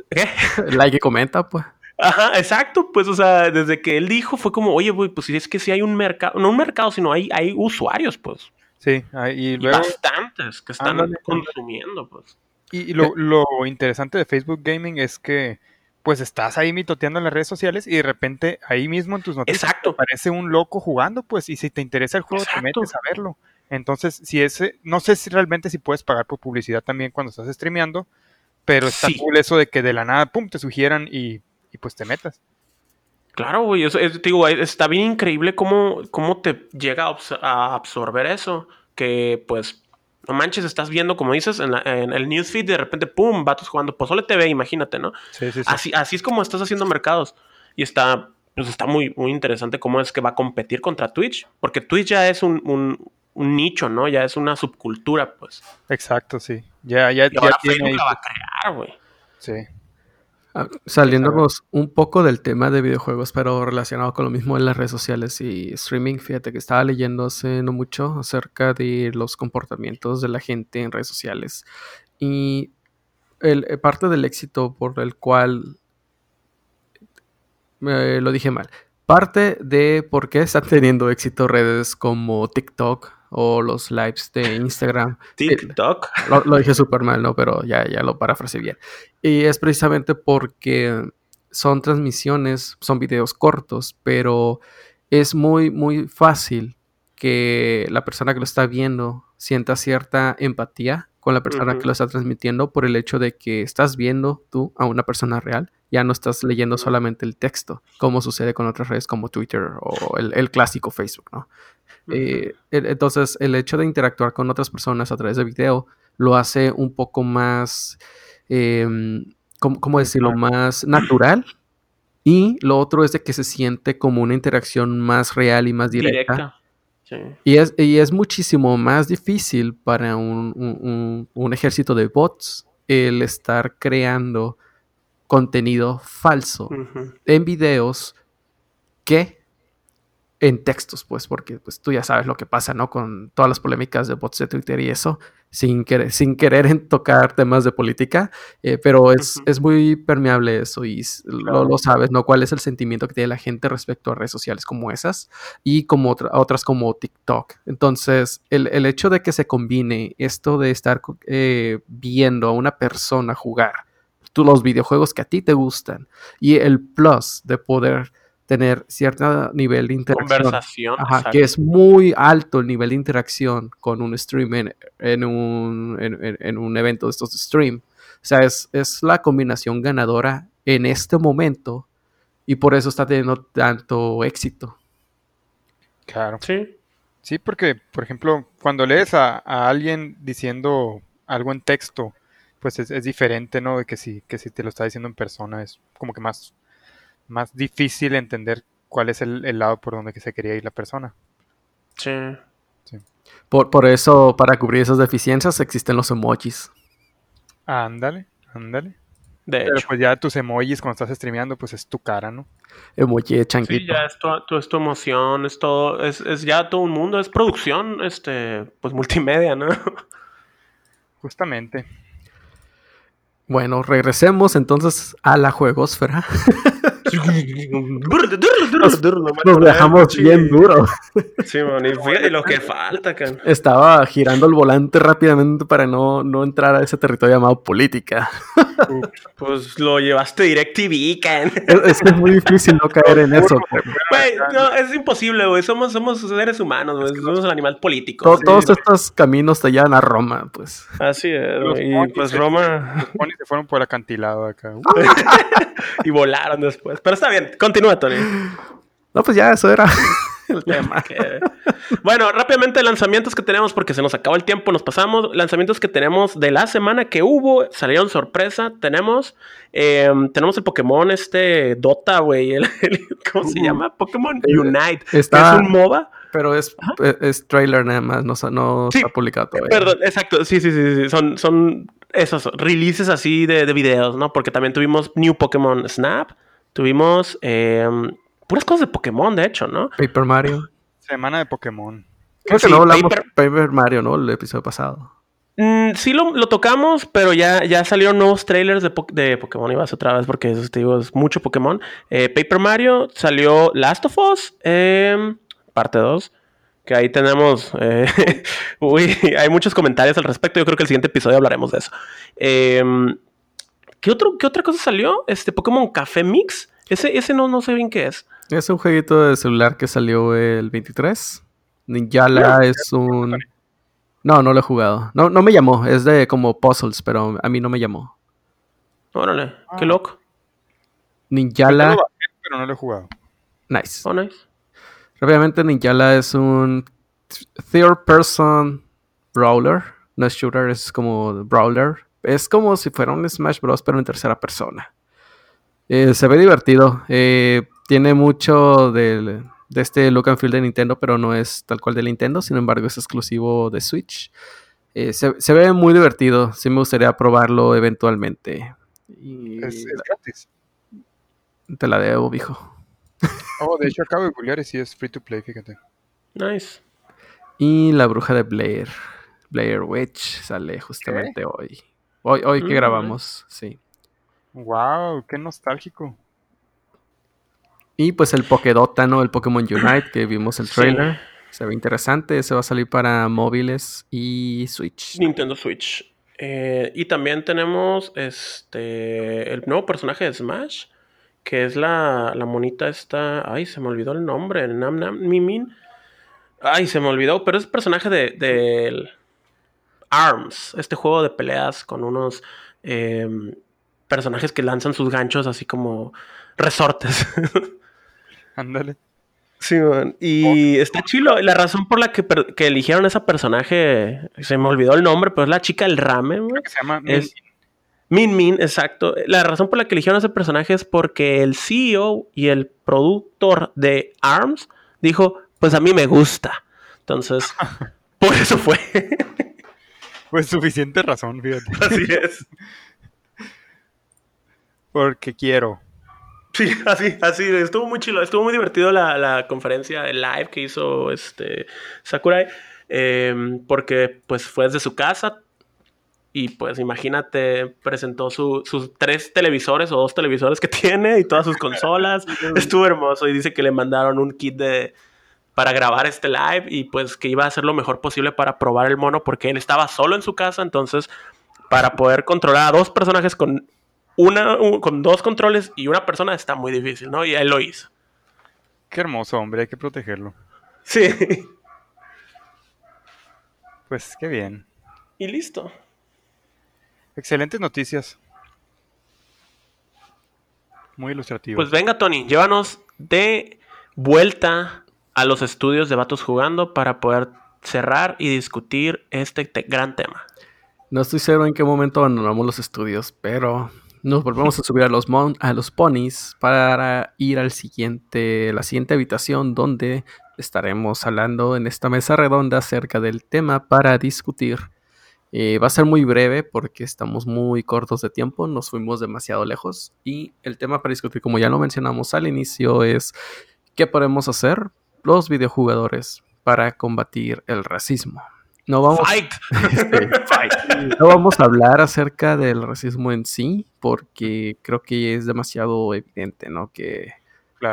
Speaker 1: ¿Qué?
Speaker 2: like y comenta, pues.
Speaker 1: Ajá, exacto. Pues, o sea, desde que él dijo, fue como, oye, güey, pues si es que sí hay un mercado, no un mercado, sino hay, hay usuarios, pues.
Speaker 3: Sí, y
Speaker 1: Y
Speaker 3: luego
Speaker 1: bastantes que están
Speaker 3: ándale.
Speaker 1: consumiendo, pues.
Speaker 3: Y y lo, lo interesante de Facebook Gaming es que pues estás ahí mitoteando en las redes sociales y de repente ahí mismo en tus noticias
Speaker 1: Exacto.
Speaker 3: aparece un loco jugando, pues, y si te interesa el juego te metes a verlo. Entonces, si ese, no sé si realmente si puedes pagar por publicidad también cuando estás streameando, pero está
Speaker 1: Sí.
Speaker 3: cool eso de que de la nada, pum, te sugieran y, y pues te metas.
Speaker 1: Claro, güey. Es- te digo, está bien increíble cómo, cómo te llega a absorber eso. Que, pues, no manches, estás viendo, como dices, en, la- en el newsfeed, de repente, pum, vatos jugando Pozole TV, imagínate, ¿no?
Speaker 3: Sí, sí, sí.
Speaker 1: Así, así es como estás haciendo mercados. Y está, pues está muy, muy interesante cómo es que va a competir contra Twitch. Porque Twitch ya es un, un- un nicho, ¿no? Ya es una subcultura, pues.
Speaker 3: Exacto, sí. Ya, ya,
Speaker 1: Y
Speaker 3: ya
Speaker 1: ahora
Speaker 3: tiene
Speaker 1: Facebook
Speaker 3: ahí-
Speaker 1: la va a crear, güey.
Speaker 3: Sí.
Speaker 2: Ah, Saliéndonos un poco del tema de videojuegos, pero relacionado con lo mismo en las redes sociales y streaming, fíjate que estaba leyendo hace no mucho acerca de los comportamientos de la gente en redes sociales y el, eh, parte del éxito por el cual eh, lo dije mal. Parte de por qué están teniendo éxito redes como TikTok o los lives de Instagram.
Speaker 1: TikTok.
Speaker 2: Lo, lo dije súper mal, ¿no? Pero ya, ya lo parafraseé bien. Y es precisamente porque son transmisiones, son videos cortos, pero es muy, muy fácil que la persona que lo está viendo sienta cierta empatía con la persona que lo está transmitiendo por el hecho de que estás viendo tú a una persona real Ya no estás leyendo solamente el texto, como sucede con otras redes como Twitter o el, clásico Facebook, ¿no? Eh, entonces, el hecho de interactuar con otras personas a través de video lo hace un poco más, em, ¿cómo, decirlo? Más natural. Y lo otro es de que se siente como una interacción más real y más directa. Y, es, y es muchísimo más difícil para un, ejército de bots el estar creando contenido falso en videos que en textos, pues, porque pues, tú ya sabes lo que pasa, ¿no? Con todas las polémicas de bots de Twitter y eso, sin querer, sin querer tocar temas de política, eh, pero es, es, muy permeable eso y lo, sabes, ¿no? ¿Cuál es el sentimiento que tiene la gente respecto a redes sociales como esas y como otras como TikTok? Entonces, el, el, hecho de que se combine esto de estar eh, viendo a una persona jugar, tú, los videojuegos que a ti te gustan y el plus de poder tener cierto nivel de interacción.
Speaker 1: Conversación.
Speaker 2: que es muy alto el nivel de interacción con un stream en, un, en, un, evento de estos stream. O sea, es, es, la combinación ganadora en este momento y por eso está teniendo tanto éxito.
Speaker 3: Claro.
Speaker 1: Sí.
Speaker 3: Sí, porque, por ejemplo, cuando lees a, alguien diciendo algo en texto, pues es, es, diferente, ¿no? De que si, que si te lo está diciendo en persona, es como que más más difícil entender cuál es el, lado por donde se quería ir la persona.
Speaker 1: Sí.
Speaker 2: Por, eso, para cubrir esas deficiencias, existen los emojis.
Speaker 3: Ándale, ándale.
Speaker 1: De
Speaker 3: Pero pues ya tus emojis cuando estás streameando, pues es tu cara, ¿no?
Speaker 2: Emoji de chanquito.
Speaker 1: Sí, ya es tu, es tu emoción, es todo, es, es, ya todo un mundo, es producción, este, pues multimedia, ¿no?
Speaker 3: Justamente.
Speaker 2: Bueno, regresemos entonces a la juegosfera. Nos dejamos bien duro.
Speaker 1: Sí, man, y fíjate lo que falta,
Speaker 2: Estaba girando el volante rápidamente para no, no entrar a ese territorio llamado política.
Speaker 1: Pues lo llevaste DirecTV, Can.
Speaker 2: Es, es muy difícil no caer en eso.
Speaker 1: Güey, no, es imposible, güey. Somos, somos seres humanos, güey. Somos un animal político.
Speaker 2: Todos estos caminos te llevan a Roma, pues.
Speaker 1: Así es, Y pues Roma.
Speaker 3: Los se fueron por acantilado acá.
Speaker 1: y volaron después. Pero está bien, continúa, Tony.
Speaker 2: No, pues ya, eso era el tema.
Speaker 1: bueno, rápidamente lanzamientos que tenemos, porque se nos acabó el tiempo, nos pasamos. Lanzamientos que tenemos de la semana que hubo, salieron sorpresa. Tenemos, em, tenemos el Pokémon este Dota, güey. ¿Cómo se uh. llama? Pokémon Unite.
Speaker 2: Está...
Speaker 1: es un MOBA.
Speaker 2: Pero es, es, trailer nada más, no, no está publicado todavía.
Speaker 1: Perdón, exacto, sí, sí, sí, sí. Son, son esos releases así de, de videos, ¿no? Porque también tuvimos New Pokémon Snap, tuvimos em, puras cosas de Pokémon, de hecho, ¿no?
Speaker 2: Paper Mario.
Speaker 3: Semana de Pokémon.
Speaker 2: Creo que no hablamos Paper... Paper... Mario, ¿no? El episodio pasado.
Speaker 1: Mm, sí lo, tocamos, pero ya, ya salieron nuevos trailers de, de Pokémon. Ibas otra vez porque eso te digo, es mucho Pokémon. Eh, Paper Mario salió Last of Us, em, parte 2. Que ahí tenemos. Eh, uy, hay muchos comentarios al respecto. Yo creo que el siguiente episodio hablaremos de eso. ¿Qué, otro, ¿Qué otra cosa salió? Este Pokémon Café Mix. Ese, ese no, no sé bien qué es.
Speaker 2: Es un jueguito de celular que salió el 23. Ninjala es un. No, no lo he jugado. No, no me llamó. Es de como puzzles, pero a mí no me llamó.
Speaker 1: Órale, qué ah. loco.
Speaker 2: Ninjala.
Speaker 3: Pero no lo he jugado.
Speaker 2: Nice.
Speaker 1: Oh, nice.
Speaker 2: Obviamente Ninjala es un third person brawler. No es shooter, es como brawler. Es como si fuera un Smash Bros. pero en tercera persona. Eh, se ve divertido. Eh, tiene mucho de este look and feel de Nintendo, pero no es tal cual de Nintendo. Sin embargo, es exclusivo de Switch. Eh, se, ve muy divertido. Sí me gustaría probarlo eventualmente.
Speaker 3: es, gratis.
Speaker 2: Te la debo, viejo.
Speaker 3: Oh, de hecho acabo de googlear y sí es free to play, fíjate.
Speaker 1: Nice.
Speaker 2: Y la bruja de Blair, Blair Witch, sale justamente hoy. Hoy, hoy que grabamos, sí.
Speaker 3: Wow, qué nostálgico.
Speaker 2: Y pues el Pokédota, ¿no? El Pokémon Unite, que vimos el trailer. Se ve interesante. Ese va a salir para móviles y Switch.
Speaker 1: Nintendo Switch. Eh, y también tenemos este el nuevo personaje de Smash que es la, la monita esta, ay, se me olvidó el nombre, Nam Nam Mimin. Ay, se me olvidó, pero es personaje de, de ARMS, este juego de peleas con unos... Em, personajes que lanzan sus ganchos así como resortes.
Speaker 3: Ándale.
Speaker 1: Sí, man. Y está chilo. La razón por la que, que, eligieron esa personaje, se me olvidó el nombre, pero es la chica del ramen.
Speaker 3: se llama
Speaker 1: es Min Min, exacto. La razón por la que eligieron ese personaje es porque el CEO y el productor de ARMS dijo, pues a mí me gusta. Entonces, por eso fue.
Speaker 3: pues suficiente razón, fíjate.
Speaker 1: Así es.
Speaker 3: Porque quiero.
Speaker 1: Sí, así, así, estuvo muy chido, estuvo muy divertido la, la conferencia de live que hizo este Sakurai, em, porque pues fue desde su casa y pues imagínate, presentó sus tres televisores o dos televisores que tiene y todas sus consolas, estuvo hermoso y dice que le mandaron un kit de para grabar este live y pues que iba a hacer lo mejor posible para probar el mono porque él estaba solo en su casa, entonces para poder controlar a dos personajes con una, con dos controles y una persona está muy difícil, ¿no? Y él lo hizo.
Speaker 3: Qué hermoso, hombre, hay que protegerlo.
Speaker 1: Sí.
Speaker 3: Pues qué bien.
Speaker 1: Y listo.
Speaker 3: Excelentes noticias. Muy ilustrativo.
Speaker 1: Pues venga, Tony, llévanos de vuelta a los estudios de Vatos Jugando para poder cerrar y discutir este gran tema.
Speaker 2: No estoy seguro en qué momento abandonamos los estudios, pero nos volvemos a subir a los, a los ponis para ir al siguiente, la siguiente habitación donde estaremos hablando en esta mesa redonda acerca del tema para discutir. Eh, va a ser muy breve porque estamos muy cortos de tiempo, nos fuimos demasiado lejos y el tema para discutir, como ya lo mencionamos al inicio, es qué podemos hacer los videojugadores para combatir el racismo. No vamos, este, no vamos a hablar acerca del racismo en sí, porque creo que es demasiado evidente, ¿no? Que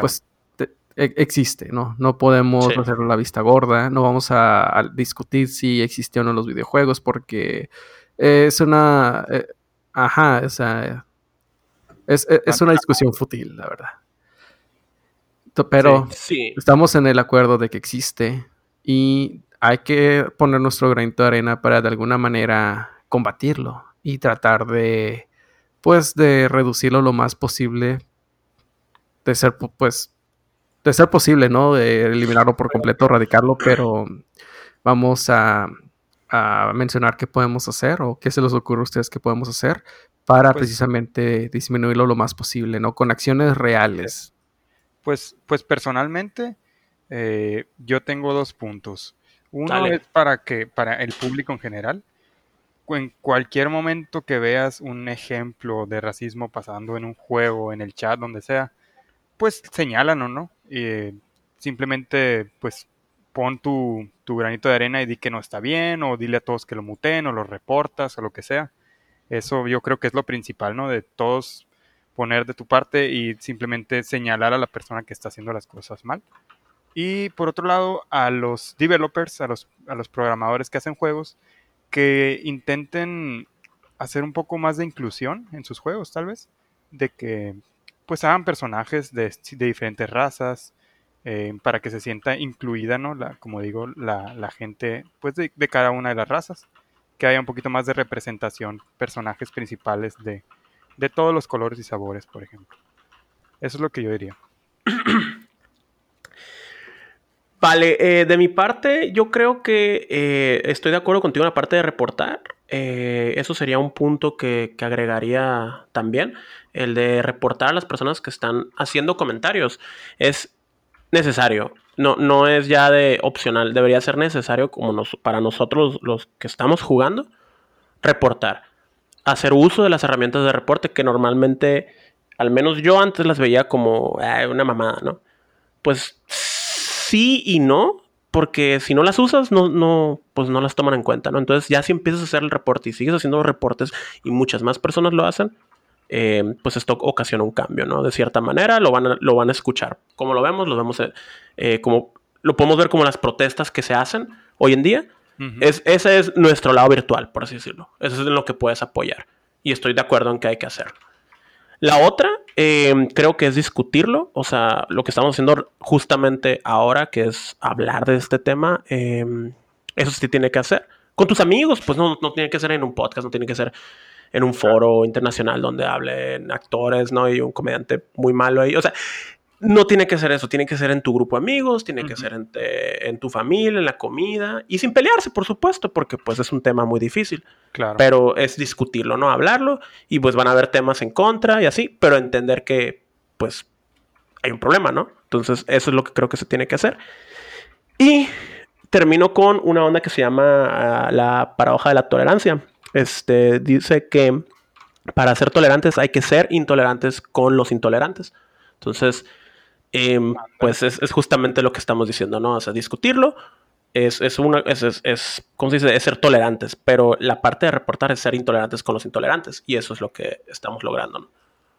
Speaker 2: pues e, existe, ¿no? No podemos hacer la vista gorda, no vamos a, discutir si existe o no los videojuegos, porque es una... Eh, ajá, o sea, es, es, una discusión fútil, la verdad. Pero estamos en el acuerdo de que existe y hay que poner nuestro granito de arena para de alguna manera combatirlo y tratar de, pues, de reducirlo lo más posible, de ser, pues, de ser posible, ¿no? De eliminarlo por completo, erradicarlo, pero vamos a, mencionar qué podemos hacer o qué se les ocurre a ustedes que podemos hacer para pues precisamente disminuirlo lo más posible, ¿no? Con acciones reales.
Speaker 3: Pues, pues personalmente, eh, yo tengo dos puntos. Uno es para que, para el público en general. En cualquier momento que veas un ejemplo de racismo pasando en un juego, en el chat, donde sea, pues señálanos, ¿no? Y simplemente, pues, pon tu, tu, granito de arena y di que no está bien, o dile a todos que lo muten, o lo reportas, o lo que sea. Eso yo creo que es lo principal, ¿no? De todos poner de tu parte y simplemente señalar a la persona que está haciendo las cosas mal. Y por otro lado, a los developers, a los, a los programadores que hacen juegos, que intenten hacer un poco más de inclusión en sus juegos, tal vez. De que pues hagan personajes de, de diferentes razas, eh, para que se sienta incluida, ¿no? La, como digo, la, la gente pues de, de, cada una de las razas. Que haya un poquito más de representación, personajes principales de, de todos los colores y sabores, por ejemplo. Eso es lo que yo diría.
Speaker 1: Vale, eh, de mi parte, yo creo que eh, estoy de acuerdo contigo en la parte de reportar. Eh, eso sería un punto que, agregaría también, el de reportar a las personas que están haciendo comentarios. Es necesario, no, no es ya de opcional, debería ser necesario como para nosotros los que estamos jugando, reportar. Hacer uso de las herramientas de reporte que normalmente, al menos yo antes las veía como una mamada, ¿no? Pues sí y no, porque si no las usas, no, no, pues no las toman en cuenta, ¿no? Entonces ya si empiezas a hacer el reporte y sigues haciendo reportes y muchas más personas lo hacen, eh, pues esto ocasiona un cambio, ¿no? De cierta manera lo van a, lo van a escuchar. Como lo vemos, lo vemos eh, eh, como, lo podemos ver como las protestas que se hacen hoy en día. Es, ese es nuestro lado virtual, por así decirlo. Eso es en lo que puedes apoyar. Y estoy de acuerdo en que hay que hacer. La otra, em, creo que es discutirlo, o sea, lo que estamos haciendo justamente ahora, que es hablar de este tema, em, eso sí tiene que hacer. Con tus amigos, pues no, no tiene que ser en un podcast, no tiene que ser en un foro internacional donde hablen actores, ¿no? Y un comediante muy malo ahí. O sea, no tiene que ser eso, tiene que ser en tu grupo de amigos, tiene que ser en, tu familia, en la comida y sin pelearse, por supuesto, porque pues es un tema muy difícil. Claro. Pero es discutirlo, ¿no? Hablarlo y pues van a haber temas en contra y así, pero entender que pues hay un problema, ¿no? Entonces eso es lo que creo que se tiene que hacer. Y termino con una onda que se llama ah, la paradoja de la tolerancia. Este dice que para ser tolerantes hay que ser intolerantes con los intolerantes. Entonces, Em, pues es, justamente lo que estamos diciendo, ¿no? O sea, discutirlo es, es una, es, es, es, ¿cómo se dice? Es ser tolerantes, pero la parte de reportar es ser intolerantes con los intolerantes y eso es lo que estamos logrando, ¿no?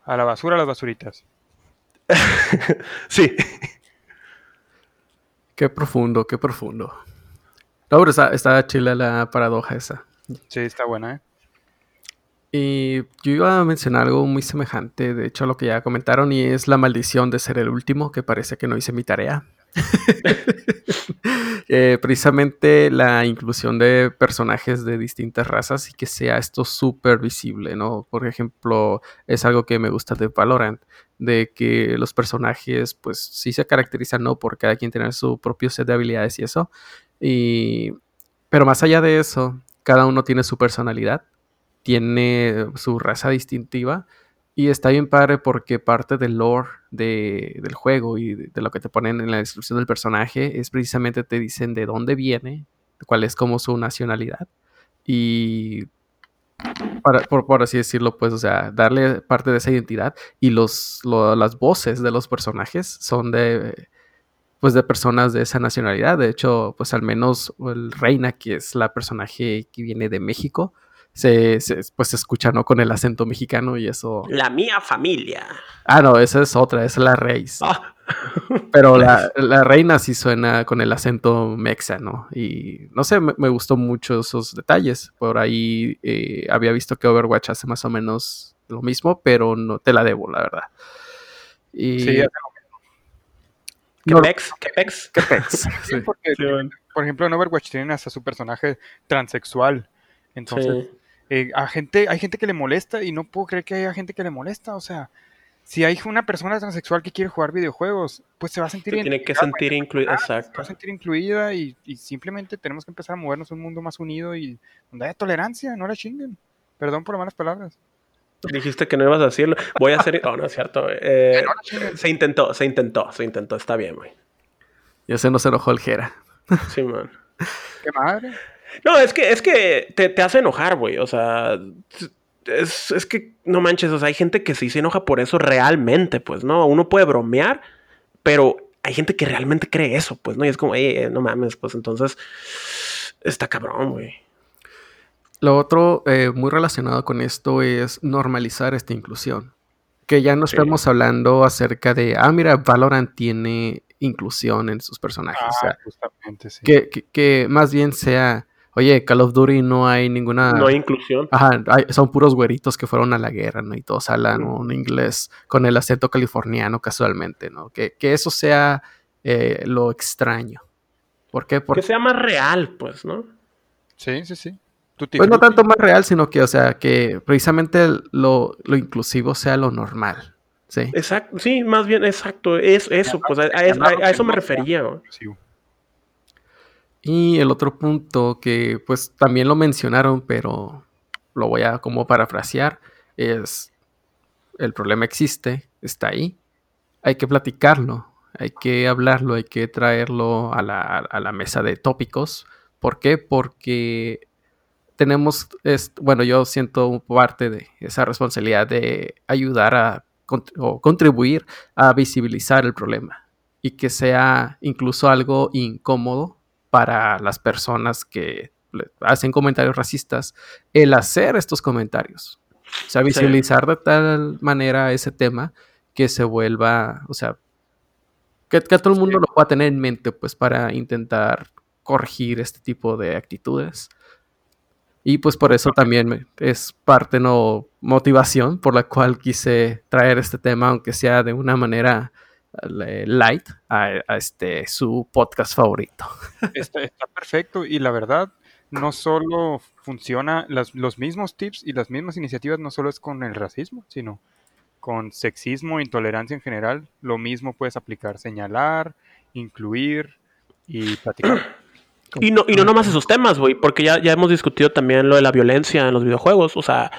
Speaker 3: A la basura, a las basuritas.
Speaker 1: sí.
Speaker 2: Qué profundo, qué profundo. No, pero está, está chila la paradoja esa.
Speaker 3: Sí, está buena, ¿eh?
Speaker 2: Y yo iba a mencionar algo muy semejante, de hecho, a lo que ya comentaron, y es la maldición de ser el último, que parece que no hice mi tarea. Eh, precisamente la inclusión de personajes de distintas razas y que sea esto súper visible, ¿no? Por ejemplo, es algo que me gusta de Valorant, de que los personajes, pues sí se caracterizan, ¿no? Por cada quien tener su propio set de habilidades y eso. Y... Pero más allá de eso, cada uno tiene su personalidad tiene su raza distintiva. Y está bien padre porque parte del lore del juego y de, lo que te ponen en la descripción del personaje es precisamente te dicen de dónde viene, cuál es como su nacionalidad. Y por, así decirlo, pues, o sea, darle parte de esa identidad. Y los, las voces de los personajes son de, pues, de personas de esa nacionalidad. De hecho, pues, al menos el Reina, que es la personaje que viene de México, se, pues se escucha, ¿no? Con el acento mexicano y eso.
Speaker 1: La mía familia.
Speaker 2: Ah, no, esa es otra, es la Reis. Ah. Pero la, reina sí suena con el acento mexa, ¿no? Y no sé, me, gustó mucho esos detalles. Por ahí eh, había visto que Overwatch hace más o menos lo mismo, pero no te la debo, la verdad. Y... Sí,
Speaker 1: ¿Qué pex? ¿Qué pex? ¿Qué
Speaker 3: pex? porque, por ejemplo, en Overwatch tienen hasta su personaje transexual. Entonces, eh, a gente, hay gente que le molesta y no puedo creer que haya gente que le molesta. O sea, si hay una persona transexual que quiere jugar videojuegos, pues se va a sentir
Speaker 1: Tiene que sentir incluida, exacto.
Speaker 3: Se va a sentir incluida y, simplemente tenemos que empezar a movernos a un mundo más unido y donde haya tolerancia, no la chinguen. Perdón por las malas palabras.
Speaker 1: Dijiste que no ibas a decirlo. Voy a hacer. Oh, no es cierto. Eh, se intentó, se intentó, se intentó. Está bien, güey.
Speaker 2: Ya se nos enojó el Jera.
Speaker 1: Sí, man.
Speaker 3: Qué madre.
Speaker 1: No, es que, es que te, te hace enojar, güey. O sea, es, es, que no manches. O sea, hay gente que sí se enoja por eso realmente, pues, ¿no? Uno puede bromear, pero hay gente que realmente cree eso, pues, ¿no? Y es como, eh, no mames, pues entonces está cabrón, güey.
Speaker 2: Lo otro eh, muy relacionado con esto es normalizar esta inclusión. Que ya no estamos hablando acerca de, ah, mira, Valorant tiene inclusión en sus personajes. o sea, justamente, sí. que, que, más bien sea, Oye, Call of Duty no hay ninguna...
Speaker 1: No hay inclusión.
Speaker 2: Ajá, son puros güeritos que fueron a la guerra, ¿no? Y todos hablan un inglés con el acento californiano casualmente, ¿no? Que, eso sea eh, lo extraño. ¿Por qué?
Speaker 1: Porque sea más real, pues, ¿no?
Speaker 3: Sí, sí, sí.
Speaker 2: Pues no tanto más real, sino que, o sea, que precisamente lo, inclusivo sea lo normal. Sí.
Speaker 1: Exacto, sí, más bien, exacto. Es eso, pues a, eso me refería.
Speaker 2: Y el otro punto que pues también lo mencionaron, pero lo voy a como parafrasear, es el problema existe, está ahí, hay que platicarlo, hay que hablarlo, hay que traerlo a la, mesa de tópicos. ¿Por qué? Porque tenemos, bueno, yo siento parte de esa responsabilidad de ayudar a o contribuir a visibilizar el problema y que sea incluso algo incómodo para las personas que hacen comentarios racistas el hacer estos comentarios. O sea, visualizar de tal manera ese tema que se vuelva, o sea, que, todo el mundo lo pueda tener en mente, pues, para intentar corregir este tipo de actitudes. Y pues por eso también es parte, no, motivación por la cual quise traer este tema, aunque sea de una manera light a, este su podcast favorito.
Speaker 3: Está, perfecto y la verdad, no solo funciona, las- los mismos tips y las mismas iniciativas no solo es con el racismo, sino con sexismo, intolerancia en general. Lo mismo puedes aplicar señalar, incluir y platicar.
Speaker 1: Y no, y no nomás esos temas, güey, porque ya, ya hemos discutido también lo de la violencia en los videojuegos. O sea,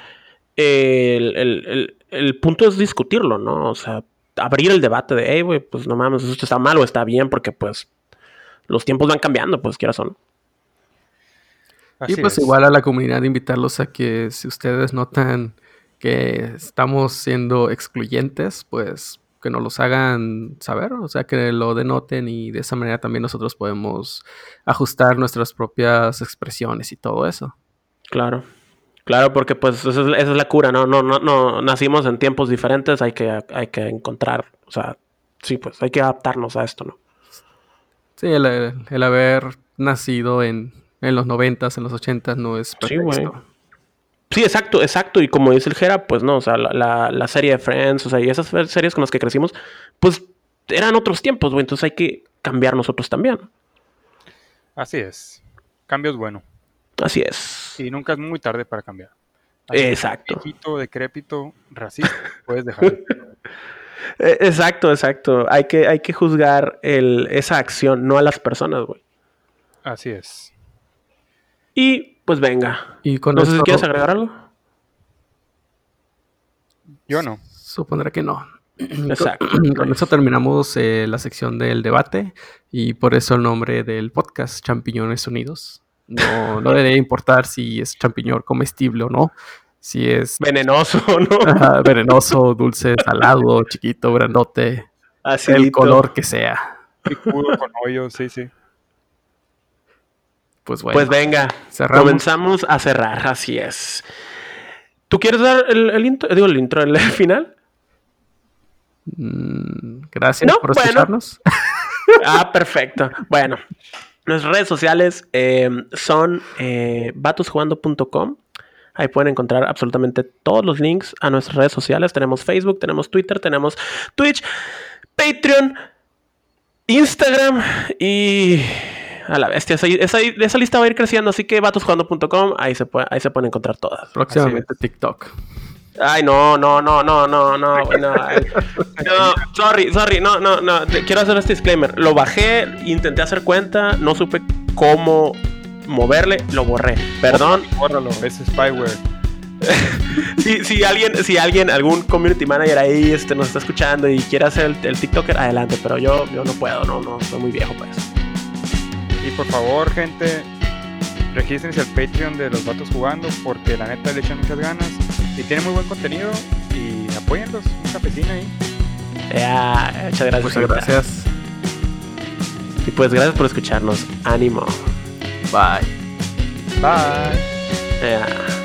Speaker 1: el, el- el- el punto es discutirlo, ¿no? O sea, abrir el debate de, hey, güey, pues no mames, esto está mal o está bien, porque pues los tiempos van cambiando, pues quieras o no.
Speaker 3: Así
Speaker 2: y pues
Speaker 3: es.
Speaker 2: igual a la comunidad invitarlos a que si ustedes notan que estamos siendo excluyentes, pues que nos los hagan saber, o sea, que lo denoten y de esa manera también nosotros podemos ajustar nuestras propias expresiones y todo eso.
Speaker 1: Claro. Claro, porque pues esa es, esa es la cura, ¿no? No, no, no, nacimos en tiempos diferentes, hay que, hay que encontrar, o sea, sí, pues hay que adaptarnos a esto, ¿no?
Speaker 2: Sí, el, el haber nacido en, en los noventas, en los ochentas no es
Speaker 1: Sí, güey.
Speaker 2: perfecto.
Speaker 1: Sí, exacto, exacto. Y como dice el Jera, pues no, o sea, la, la- la serie de Friends, o sea, y esas series con las que crecimos, pues eran otros tiempos, güey. Entonces hay que cambiar nosotros también.
Speaker 3: Así es. Cambio es bueno.
Speaker 1: Así es.
Speaker 3: Y nunca es muy tarde para cambiar. Así
Speaker 1: Exacto.
Speaker 3: Viejito, decrépito, racista, puedes dejar.
Speaker 1: Eh, Exacto, exacto. Hay que, hay que juzgar el, esa acción, no a las personas, güey.
Speaker 3: Así es.
Speaker 1: Y pues venga.
Speaker 2: Y con
Speaker 1: No sé si
Speaker 2: esto
Speaker 1: quieres agregar algo.
Speaker 3: Yo no.
Speaker 2: supondré que no.
Speaker 1: Exacto.
Speaker 2: Con eso terminamos eh, la sección del debate y por eso el nombre del podcast, Champiñones Unidos. No, no debería importar si es champiñón comestible o no, si es
Speaker 1: Venenoso, ¿no?
Speaker 2: ajá, venenoso, dulce, salado, chiquito, grandote,
Speaker 1: Así.
Speaker 2: el color que sea.
Speaker 3: Picudo con hoyo, sí, sí.
Speaker 2: Pues bueno,
Speaker 1: Pues venga.
Speaker 2: cerramos.
Speaker 1: Comenzamos a cerrar, así es. ¿Tú quieres dar el, el intro? Digo, el intro, el final.
Speaker 2: Mm, gracias
Speaker 1: No,
Speaker 2: por
Speaker 1: bueno.
Speaker 2: escucharnos.
Speaker 1: Ah, perfecto. Bueno, nuestras redes sociales eh, son eh. Ahí pueden encontrar absolutamente todos los links a nuestras redes sociales. Tenemos Facebook, tenemos Twitter, tenemos Twitch, Patreon, Instagram y a la bestia. Esa, esa, esa lista va a ir creciendo, así que vatosjugando.com, ahí se, puede, ahí se pueden encontrar todas.
Speaker 2: Próximamente TikTok.
Speaker 1: Ay, no, no, no, no, no, no, no. ay. No, sorry, sorry, no, no, no. Quiero hacer este disclaimer. Lo bajé, intenté hacer cuenta, no supe cómo moverle, lo borré. Perdón.
Speaker 3: Bórralo, es spyware.
Speaker 1: Si, si alguien, si alguien, algún community manager ahí este, nos está escuchando y quiere hacer el, el TikToker, adelante, pero yo, yo no puedo, no, no, soy muy viejo para eso.
Speaker 3: Y por favor, gente, regístrense al Patreon de los vatos jugando porque la neta le echan muchas ganas y tiene muy buen contenido y apóyenlos, un cafecín ahí.
Speaker 1: Ya, muchas gracias.
Speaker 2: Muchas gracias.
Speaker 1: Y pues gracias por escucharnos. Ánimo.
Speaker 2: Bye.
Speaker 3: Bye.
Speaker 1: Ya.